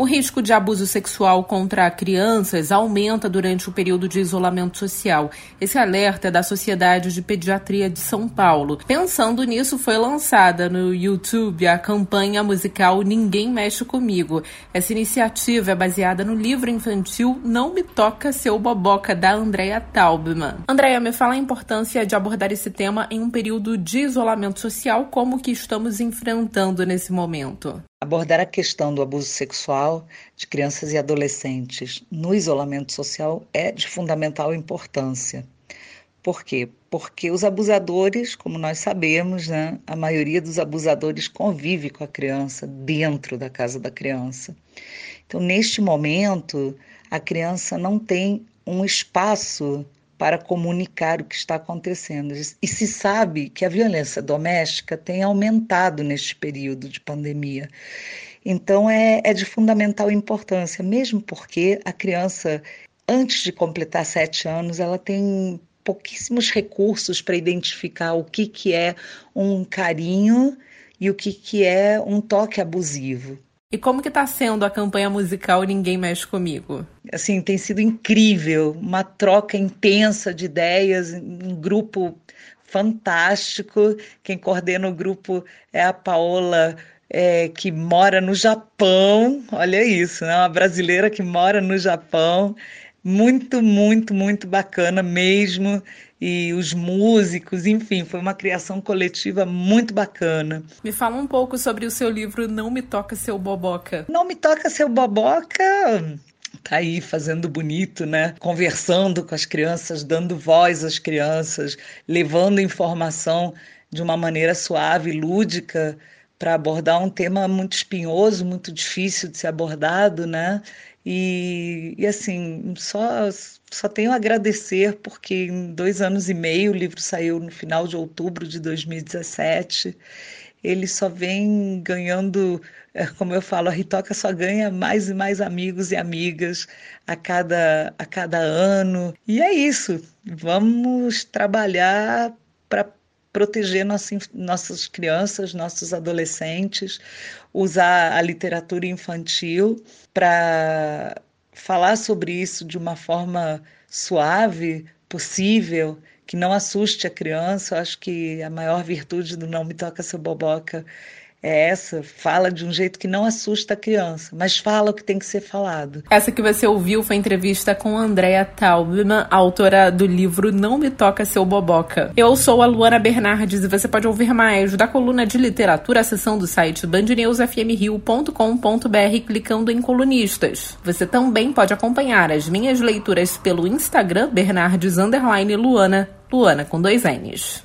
O risco de abuso sexual contra crianças aumenta durante o período de isolamento social. Esse alerta é da Sociedade de Pediatria de São Paulo. Pensando nisso, foi lançada no YouTube a campanha musical Ninguém Mexe Comigo. Essa iniciativa é baseada no livro infantil Não Me Toca Seu Boboca, da Andrea Taubman. Andrea, me fala a importância de abordar esse tema em um período de isolamento social, como que estamos enfrentando nesse momento. Abordar a questão do abuso sexual de crianças e adolescentes no isolamento social é de fundamental importância. Por quê? Porque os abusadores, como nós sabemos, né, a maioria dos abusadores convive com a criança dentro da casa da criança. Então, neste momento, a criança não tem um espaço para comunicar o que está acontecendo. E se sabe que a violência doméstica tem aumentado neste período de pandemia. Então, é, é de fundamental importância, mesmo porque a criança, antes de completar sete anos, ela tem pouquíssimos recursos para identificar o que, que é um carinho e o que, que é um toque abusivo. E como que tá sendo a campanha musical Ninguém Mexe Comigo? Assim, tem sido incrível, uma troca intensa de ideias, um grupo fantástico. Quem coordena o grupo é a Paola, é, que mora no Japão. Olha isso, né? Uma brasileira que mora no Japão. Muito, muito, muito bacana mesmo e os músicos, enfim, foi uma criação coletiva muito bacana. Me fala um pouco sobre o seu livro Não Me Toca Seu Boboca. Não Me Toca Seu Boboca tá aí fazendo bonito, né? Conversando com as crianças, dando voz às crianças, levando informação de uma maneira suave, lúdica, para abordar um tema muito espinhoso, muito difícil de ser abordado, né? E, e assim, só, só tenho a agradecer porque em dois anos e meio o livro saiu no final de outubro de 2017. Ele só vem ganhando, como eu falo, a Ritoca só ganha mais e mais amigos e amigas a cada, a cada ano. E é isso. Vamos trabalhar para proteger nossas, nossas crianças, nossos adolescentes, usar a literatura infantil para falar sobre isso de uma forma suave possível, que não assuste a criança. Eu acho que a maior virtude do Não Me Toca Seu Boboca é essa, fala de um jeito que não assusta a criança, mas fala o que tem que ser falado. Essa que você ouviu foi entrevista com Andrea Taubman, autora do livro Não Me Toca Seu Boboca. Eu sou a Luana Bernardes e você pode ouvir mais da coluna de literatura acessando o site bandnewsfmrio.com.br clicando em colunistas. Você também pode acompanhar as minhas leituras pelo Instagram Bernardes Luana, Luana com dois N's.